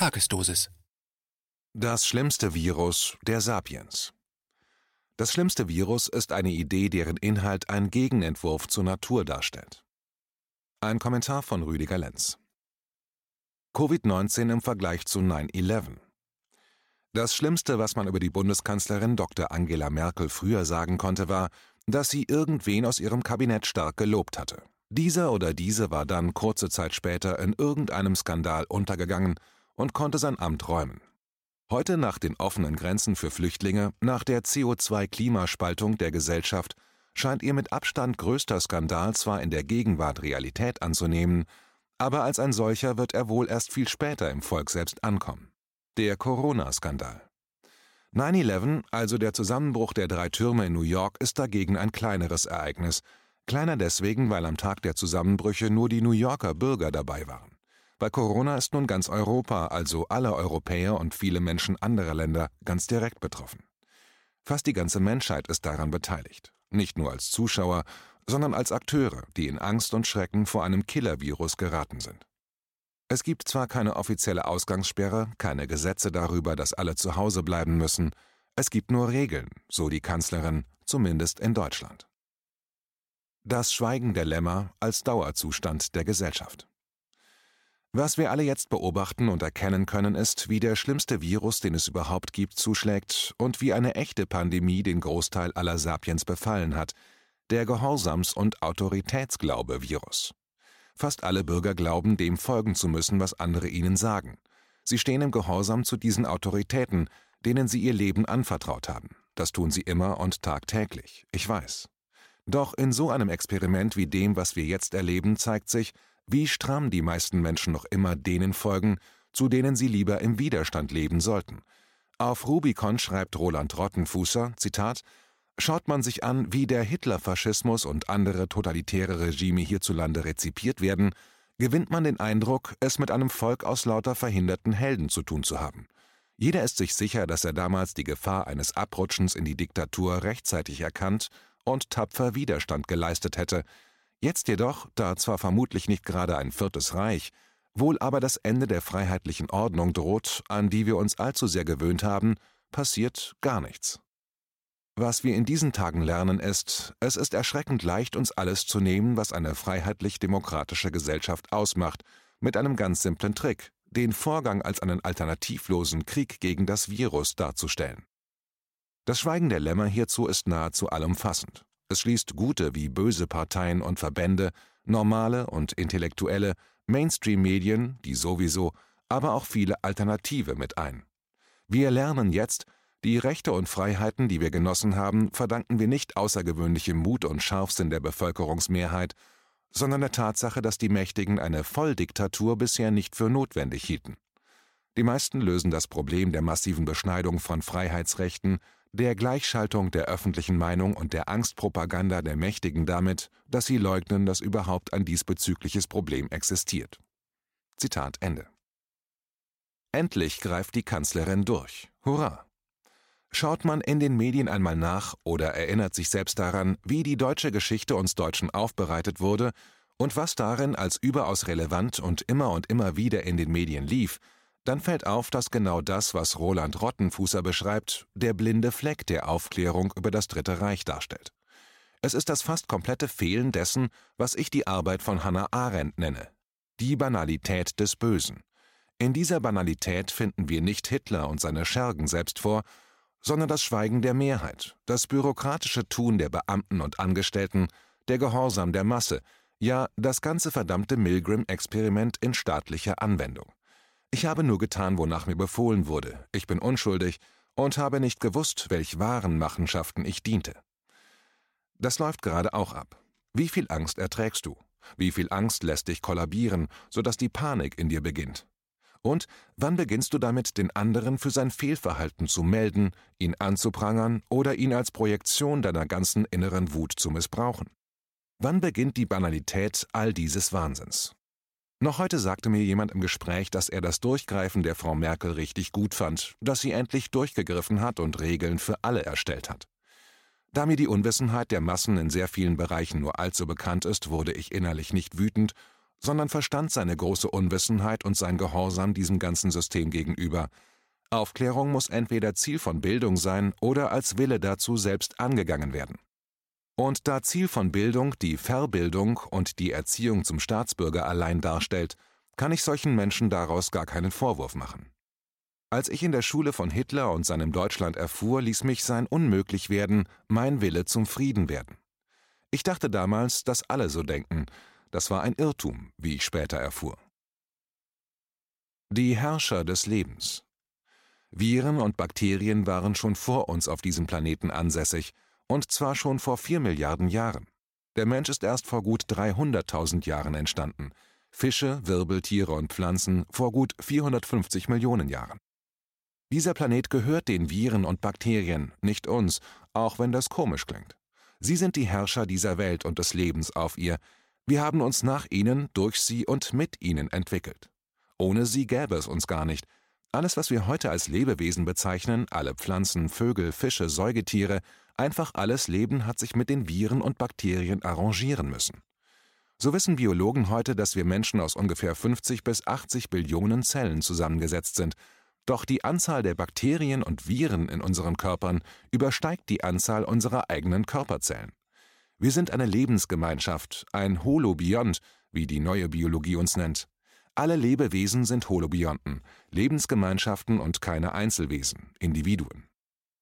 Tagesdosis. Das schlimmste Virus der Sapiens. Das schlimmste Virus ist eine Idee, deren Inhalt ein Gegenentwurf zur Natur darstellt. Ein Kommentar von Rüdiger Lenz. Covid-19 im Vergleich zu 9-11. Das Schlimmste, was man über die Bundeskanzlerin Dr. Angela Merkel früher sagen konnte, war, dass sie irgendwen aus ihrem Kabinett stark gelobt hatte. Dieser oder diese war dann kurze Zeit später in irgendeinem Skandal untergegangen und konnte sein Amt räumen. Heute nach den offenen Grenzen für Flüchtlinge, nach der CO2-Klimaspaltung der Gesellschaft, scheint ihr mit Abstand größter Skandal zwar in der Gegenwart Realität anzunehmen, aber als ein solcher wird er wohl erst viel später im Volk selbst ankommen. Der Corona-Skandal. 9-11, also der Zusammenbruch der drei Türme in New York, ist dagegen ein kleineres Ereignis. Kleiner deswegen, weil am Tag der Zusammenbrüche nur die New Yorker Bürger dabei waren. Bei Corona ist nun ganz Europa, also alle Europäer und viele Menschen anderer Länder, ganz direkt betroffen. Fast die ganze Menschheit ist daran beteiligt. Nicht nur als Zuschauer, sondern als Akteure, die in Angst und Schrecken vor einem Killer-Virus geraten sind. Es gibt zwar keine offizielle Ausgangssperre, keine Gesetze darüber, dass alle zu Hause bleiben müssen, es gibt nur Regeln, so die Kanzlerin, zumindest in Deutschland. Das Schweigen der Lämmer als Dauerzustand der Gesellschaft. Was wir alle jetzt beobachten und erkennen können, ist, wie der schlimmste Virus, den es überhaupt gibt, zuschlägt und wie eine echte Pandemie den Großteil aller Sapiens befallen hat, der Gehorsams- und Autoritätsglaube-Virus. Fast alle Bürger glauben, dem folgen zu müssen, was andere ihnen sagen. Sie stehen im Gehorsam zu diesen Autoritäten, denen sie ihr Leben anvertraut haben. Das tun sie immer und tagtäglich, ich weiß. Doch in so einem Experiment wie dem, was wir jetzt erleben, zeigt sich, wie stramm die meisten Menschen noch immer denen folgen, zu denen sie lieber im Widerstand leben sollten. Auf Rubicon schreibt Roland Rottenfußer, Zitat, Schaut man sich an, wie der Hitlerfaschismus und andere totalitäre Regime hierzulande rezipiert werden, gewinnt man den Eindruck, es mit einem Volk aus lauter verhinderten Helden zu tun zu haben. Jeder ist sich sicher, dass er damals die Gefahr eines Abrutschens in die Diktatur rechtzeitig erkannt und tapfer Widerstand geleistet hätte, Jetzt jedoch, da zwar vermutlich nicht gerade ein viertes Reich, wohl aber das Ende der freiheitlichen Ordnung droht, an die wir uns allzu sehr gewöhnt haben, passiert gar nichts. Was wir in diesen Tagen lernen ist, es ist erschreckend leicht, uns alles zu nehmen, was eine freiheitlich-demokratische Gesellschaft ausmacht, mit einem ganz simplen Trick, den Vorgang als einen alternativlosen Krieg gegen das Virus darzustellen. Das Schweigen der Lämmer hierzu ist nahezu allumfassend. Es schließt gute wie böse Parteien und Verbände, normale und intellektuelle, Mainstream-Medien, die sowieso, aber auch viele Alternative mit ein. Wir lernen jetzt, die Rechte und Freiheiten, die wir genossen haben, verdanken wir nicht außergewöhnlichem Mut und Scharfsinn der Bevölkerungsmehrheit, sondern der Tatsache, dass die Mächtigen eine Volldiktatur bisher nicht für notwendig hielten. Die meisten lösen das Problem der massiven Beschneidung von Freiheitsrechten der Gleichschaltung der öffentlichen Meinung und der Angstpropaganda der Mächtigen damit, dass sie leugnen, dass überhaupt ein diesbezügliches Problem existiert. Zitat Ende. Endlich greift die Kanzlerin durch. Hurra! Schaut man in den Medien einmal nach oder erinnert sich selbst daran, wie die deutsche Geschichte uns Deutschen aufbereitet wurde und was darin als überaus relevant und immer und immer wieder in den Medien lief, dann fällt auf, dass genau das, was Roland Rottenfußer beschreibt, der blinde Fleck der Aufklärung über das Dritte Reich darstellt. Es ist das fast komplette Fehlen dessen, was ich die Arbeit von Hannah Arendt nenne. Die Banalität des Bösen. In dieser Banalität finden wir nicht Hitler und seine Schergen selbst vor, sondern das Schweigen der Mehrheit, das bürokratische Tun der Beamten und Angestellten, der Gehorsam der Masse, ja das ganze verdammte Milgram-Experiment in staatlicher Anwendung. Ich habe nur getan, wonach mir befohlen wurde. Ich bin unschuldig und habe nicht gewusst, welch wahren Machenschaften ich diente. Das läuft gerade auch ab. Wie viel Angst erträgst du? Wie viel Angst lässt dich kollabieren, sodass die Panik in dir beginnt? Und wann beginnst du damit, den anderen für sein Fehlverhalten zu melden, ihn anzuprangern oder ihn als Projektion deiner ganzen inneren Wut zu missbrauchen? Wann beginnt die Banalität all dieses Wahnsinns? Noch heute sagte mir jemand im Gespräch, dass er das Durchgreifen der Frau Merkel richtig gut fand, dass sie endlich durchgegriffen hat und Regeln für alle erstellt hat. Da mir die Unwissenheit der Massen in sehr vielen Bereichen nur allzu bekannt ist, wurde ich innerlich nicht wütend, sondern verstand seine große Unwissenheit und sein Gehorsam diesem ganzen System gegenüber. Aufklärung muss entweder Ziel von Bildung sein oder als Wille dazu selbst angegangen werden. Und da Ziel von Bildung die Verbildung und die Erziehung zum Staatsbürger allein darstellt, kann ich solchen Menschen daraus gar keinen Vorwurf machen. Als ich in der Schule von Hitler und seinem Deutschland erfuhr, ließ mich sein Unmöglichwerden mein Wille zum Frieden werden. Ich dachte damals, dass alle so denken. Das war ein Irrtum, wie ich später erfuhr. Die Herrscher des Lebens. Viren und Bakterien waren schon vor uns auf diesem Planeten ansässig, und zwar schon vor vier Milliarden Jahren. Der Mensch ist erst vor gut 300.000 Jahren entstanden, Fische, Wirbeltiere und Pflanzen vor gut 450 Millionen Jahren. Dieser Planet gehört den Viren und Bakterien, nicht uns, auch wenn das komisch klingt. Sie sind die Herrscher dieser Welt und des Lebens auf ihr. Wir haben uns nach ihnen, durch sie und mit ihnen entwickelt. Ohne sie gäbe es uns gar nicht. Alles, was wir heute als Lebewesen bezeichnen, alle Pflanzen, Vögel, Fische, Säugetiere, einfach alles Leben hat sich mit den Viren und Bakterien arrangieren müssen. So wissen Biologen heute, dass wir Menschen aus ungefähr 50 bis 80 Billionen Zellen zusammengesetzt sind doch die Anzahl der Bakterien und Viren in unseren Körpern übersteigt die Anzahl unserer eigenen Körperzellen. Wir sind eine Lebensgemeinschaft, ein Holobiont, wie die neue Biologie uns nennt. Alle Lebewesen sind Holobionten, Lebensgemeinschaften und keine Einzelwesen, Individuen.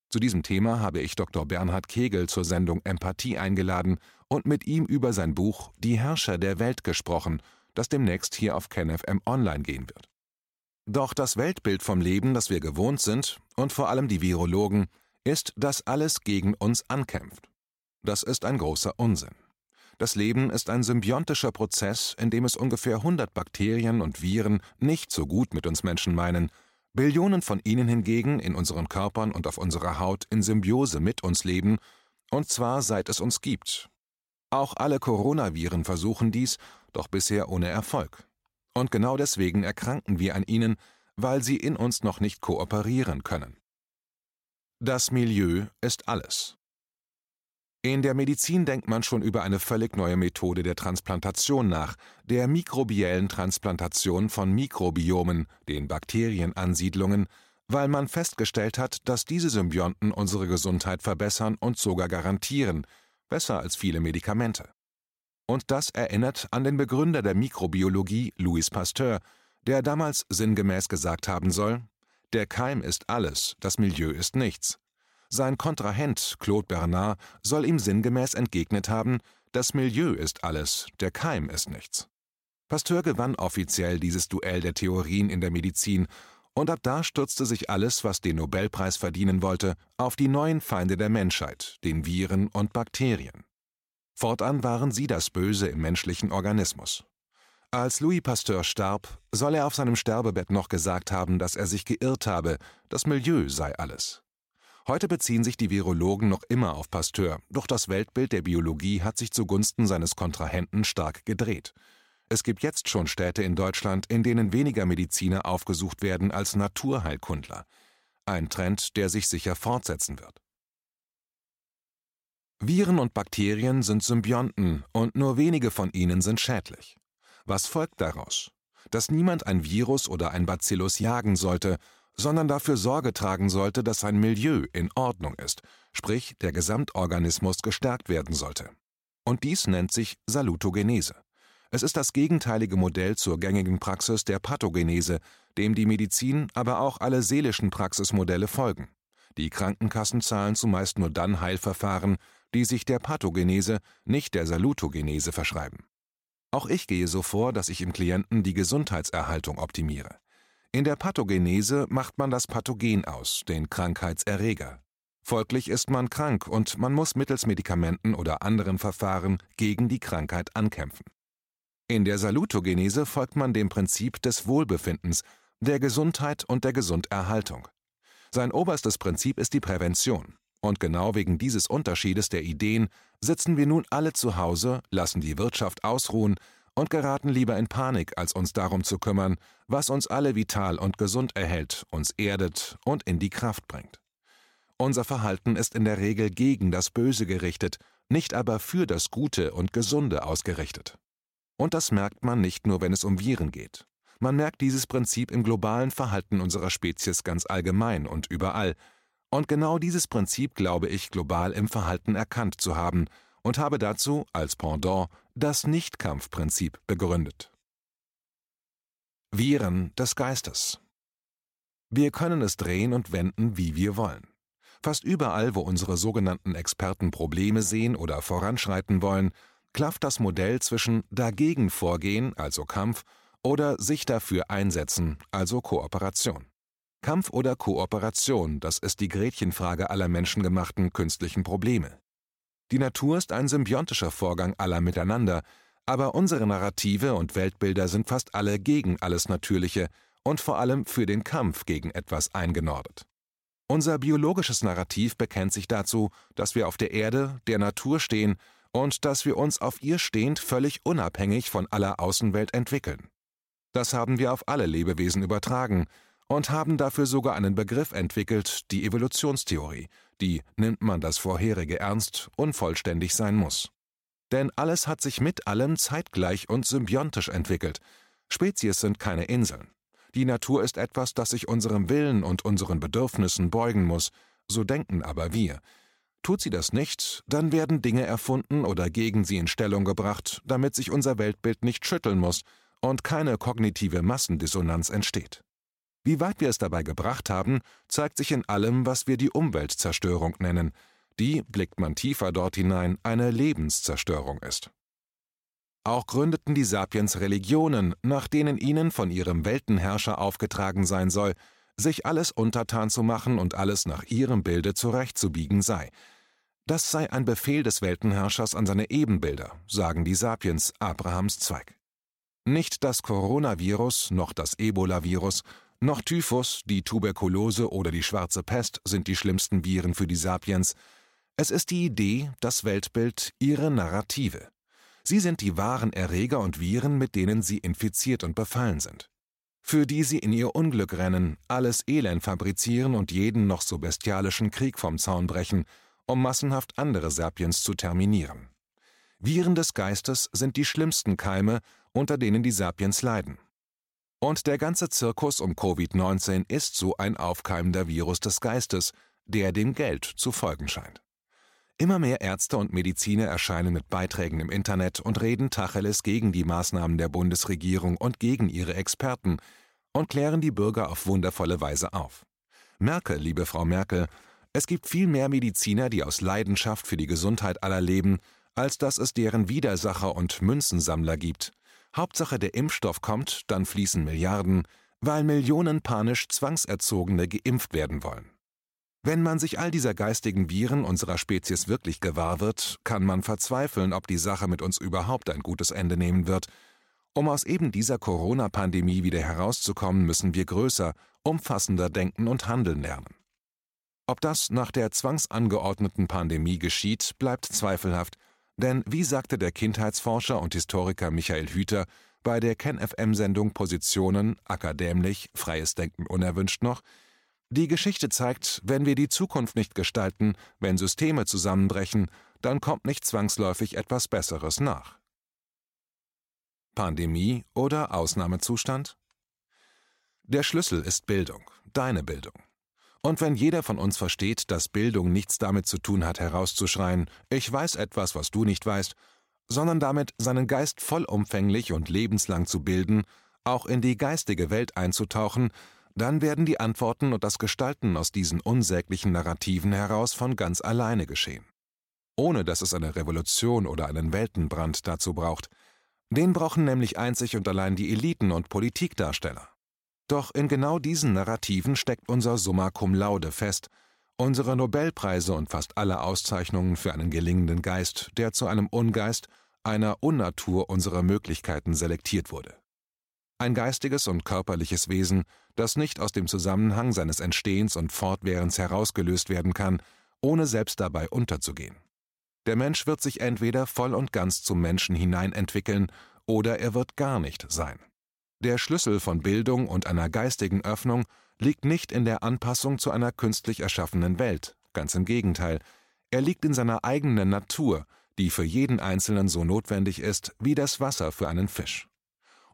Zu diesem Thema habe ich Dr. Bernhard Kegel zur Sendung Empathie eingeladen und mit ihm über sein Buch Die Herrscher der Welt gesprochen, das demnächst hier auf KenFM online gehen wird. Doch das Weltbild vom Leben, das wir gewohnt sind, und vor allem die Virologen, ist, dass alles gegen uns ankämpft. Das ist ein großer Unsinn. Das Leben ist ein symbiontischer Prozess, in dem es ungefähr 100 Bakterien und Viren nicht so gut mit uns Menschen meinen, Billionen von ihnen hingegen in unseren Körpern und auf unserer Haut in Symbiose mit uns leben, und zwar seit es uns gibt. Auch alle Coronaviren versuchen dies, doch bisher ohne Erfolg. Und genau deswegen erkranken wir an ihnen, weil sie in uns noch nicht kooperieren können. Das Milieu ist alles. In der Medizin denkt man schon über eine völlig neue Methode der Transplantation nach, der mikrobiellen Transplantation von Mikrobiomen, den Bakterienansiedlungen, weil man festgestellt hat, dass diese Symbionten unsere Gesundheit verbessern und sogar garantieren, besser als viele Medikamente. Und das erinnert an den Begründer der Mikrobiologie, Louis Pasteur, der damals sinngemäß gesagt haben soll, der Keim ist alles, das Milieu ist nichts. Sein Kontrahent, Claude Bernard, soll ihm sinngemäß entgegnet haben, das Milieu ist alles, der Keim ist nichts. Pasteur gewann offiziell dieses Duell der Theorien in der Medizin, und ab da stürzte sich alles, was den Nobelpreis verdienen wollte, auf die neuen Feinde der Menschheit, den Viren und Bakterien. Fortan waren sie das Böse im menschlichen Organismus. Als Louis Pasteur starb, soll er auf seinem Sterbebett noch gesagt haben, dass er sich geirrt habe, das Milieu sei alles. Heute beziehen sich die Virologen noch immer auf Pasteur, doch das Weltbild der Biologie hat sich zugunsten seines Kontrahenten stark gedreht. Es gibt jetzt schon Städte in Deutschland, in denen weniger Mediziner aufgesucht werden als Naturheilkundler. Ein Trend, der sich sicher fortsetzen wird. Viren und Bakterien sind Symbionten und nur wenige von ihnen sind schädlich. Was folgt daraus? Dass niemand ein Virus oder ein Bacillus jagen sollte, sondern dafür Sorge tragen sollte, dass sein Milieu in Ordnung ist, sprich der Gesamtorganismus gestärkt werden sollte. Und dies nennt sich Salutogenese. Es ist das gegenteilige Modell zur gängigen Praxis der Pathogenese, dem die Medizin, aber auch alle seelischen Praxismodelle folgen. Die Krankenkassen zahlen zumeist nur dann Heilverfahren, die sich der Pathogenese, nicht der Salutogenese verschreiben. Auch ich gehe so vor, dass ich im Klienten die Gesundheitserhaltung optimiere. In der Pathogenese macht man das Pathogen aus, den Krankheitserreger. Folglich ist man krank und man muss mittels Medikamenten oder anderen Verfahren gegen die Krankheit ankämpfen. In der Salutogenese folgt man dem Prinzip des Wohlbefindens, der Gesundheit und der Gesunderhaltung. Sein oberstes Prinzip ist die Prävention. Und genau wegen dieses Unterschiedes der Ideen sitzen wir nun alle zu Hause, lassen die Wirtschaft ausruhen und geraten lieber in Panik, als uns darum zu kümmern, was uns alle vital und gesund erhält, uns erdet und in die Kraft bringt. Unser Verhalten ist in der Regel gegen das Böse gerichtet, nicht aber für das Gute und Gesunde ausgerichtet. Und das merkt man nicht nur, wenn es um Viren geht. Man merkt dieses Prinzip im globalen Verhalten unserer Spezies ganz allgemein und überall. Und genau dieses Prinzip glaube ich global im Verhalten erkannt zu haben und habe dazu als Pendant das Nichtkampfprinzip begründet. Viren des Geistes Wir können es drehen und wenden, wie wir wollen. Fast überall, wo unsere sogenannten Experten Probleme sehen oder voranschreiten wollen, klafft das Modell zwischen dagegen vorgehen, also Kampf, oder sich dafür einsetzen, also Kooperation. Kampf oder Kooperation, das ist die Gretchenfrage aller menschengemachten künstlichen Probleme. Die Natur ist ein symbiontischer Vorgang aller miteinander, aber unsere Narrative und Weltbilder sind fast alle gegen alles Natürliche und vor allem für den Kampf gegen etwas eingenordet. Unser biologisches Narrativ bekennt sich dazu, dass wir auf der Erde, der Natur stehen und dass wir uns auf ihr stehend völlig unabhängig von aller Außenwelt entwickeln. Das haben wir auf alle Lebewesen übertragen und haben dafür sogar einen Begriff entwickelt, die Evolutionstheorie, die, nimmt man das vorherige ernst, unvollständig sein muss. Denn alles hat sich mit allem zeitgleich und symbiontisch entwickelt. Spezies sind keine Inseln. Die Natur ist etwas, das sich unserem Willen und unseren Bedürfnissen beugen muss, so denken aber wir. Tut sie das nicht, dann werden Dinge erfunden oder gegen sie in Stellung gebracht, damit sich unser Weltbild nicht schütteln muss und keine kognitive Massendissonanz entsteht. Wie weit wir es dabei gebracht haben, zeigt sich in allem, was wir die Umweltzerstörung nennen, die, blickt man tiefer dort hinein, eine Lebenszerstörung ist. Auch gründeten die Sapiens Religionen, nach denen ihnen von ihrem Weltenherrscher aufgetragen sein soll, sich alles untertan zu machen und alles nach ihrem Bilde zurechtzubiegen sei. Das sei ein Befehl des Weltenherrschers an seine Ebenbilder, sagen die Sapiens Abrahams Zweig. Nicht das Coronavirus noch das Ebola-Virus noch Typhus, die Tuberkulose oder die schwarze Pest sind die schlimmsten Viren für die Sapiens. Es ist die Idee, das Weltbild, ihre Narrative. Sie sind die wahren Erreger und Viren, mit denen sie infiziert und befallen sind. Für die sie in ihr Unglück rennen, alles Elend fabrizieren und jeden noch so bestialischen Krieg vom Zaun brechen, um massenhaft andere Sapiens zu terminieren. Viren des Geistes sind die schlimmsten Keime, unter denen die Sapiens leiden. Und der ganze Zirkus um Covid-19 ist so ein aufkeimender Virus des Geistes, der dem Geld zu folgen scheint. Immer mehr Ärzte und Mediziner erscheinen mit Beiträgen im Internet und reden Tacheles gegen die Maßnahmen der Bundesregierung und gegen ihre Experten und klären die Bürger auf wundervolle Weise auf. Merkel, liebe Frau Merkel, es gibt viel mehr Mediziner, die aus Leidenschaft für die Gesundheit aller leben, als dass es deren Widersacher und Münzensammler gibt, Hauptsache der Impfstoff kommt, dann fließen Milliarden, weil Millionen panisch Zwangserzogene geimpft werden wollen. Wenn man sich all dieser geistigen Viren unserer Spezies wirklich gewahr wird, kann man verzweifeln, ob die Sache mit uns überhaupt ein gutes Ende nehmen wird. Um aus eben dieser Corona-Pandemie wieder herauszukommen, müssen wir größer, umfassender denken und handeln lernen. Ob das nach der zwangsangeordneten Pandemie geschieht, bleibt zweifelhaft, denn wie sagte der Kindheitsforscher und Historiker Michael Hüter bei der KenFM-Sendung Positionen, akadämisch, freies Denken unerwünscht noch, die Geschichte zeigt, wenn wir die Zukunft nicht gestalten, wenn Systeme zusammenbrechen, dann kommt nicht zwangsläufig etwas Besseres nach. Pandemie oder Ausnahmezustand? Der Schlüssel ist Bildung, deine Bildung. Und wenn jeder von uns versteht, dass Bildung nichts damit zu tun hat, herauszuschreien, ich weiß etwas, was du nicht weißt, sondern damit seinen Geist vollumfänglich und lebenslang zu bilden, auch in die geistige Welt einzutauchen, dann werden die Antworten und das Gestalten aus diesen unsäglichen Narrativen heraus von ganz alleine geschehen. Ohne dass es eine Revolution oder einen Weltenbrand dazu braucht. Den brauchen nämlich einzig und allein die Eliten und Politikdarsteller. Doch in genau diesen Narrativen steckt unser Summa cum laude fest, unsere Nobelpreise und fast alle Auszeichnungen für einen gelingenden Geist, der zu einem Ungeist, einer Unnatur unserer Möglichkeiten selektiert wurde. Ein geistiges und körperliches Wesen, das nicht aus dem Zusammenhang seines Entstehens und Fortwährens herausgelöst werden kann, ohne selbst dabei unterzugehen. Der Mensch wird sich entweder voll und ganz zum Menschen hineinentwickeln, oder er wird gar nicht sein. Der Schlüssel von Bildung und einer geistigen Öffnung liegt nicht in der Anpassung zu einer künstlich erschaffenen Welt, ganz im Gegenteil, er liegt in seiner eigenen Natur, die für jeden Einzelnen so notwendig ist wie das Wasser für einen Fisch.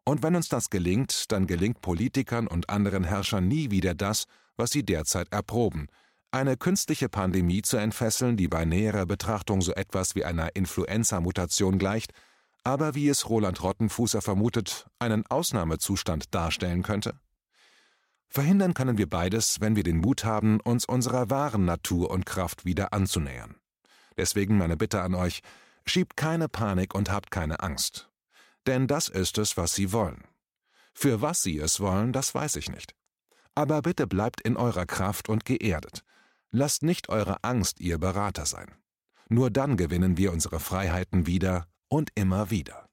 Und wenn uns das gelingt, dann gelingt Politikern und anderen Herrschern nie wieder das, was sie derzeit erproben, eine künstliche Pandemie zu entfesseln, die bei näherer Betrachtung so etwas wie einer Influenza-Mutation gleicht, aber wie es Roland Rottenfußer vermutet, einen Ausnahmezustand darstellen könnte? Verhindern können wir beides, wenn wir den Mut haben, uns unserer wahren Natur und Kraft wieder anzunähern. Deswegen meine Bitte an euch, schiebt keine Panik und habt keine Angst. Denn das ist es, was sie wollen. Für was sie es wollen, das weiß ich nicht. Aber bitte bleibt in eurer Kraft und geerdet. Lasst nicht eure Angst ihr Berater sein. Nur dann gewinnen wir unsere Freiheiten wieder und immer wieder.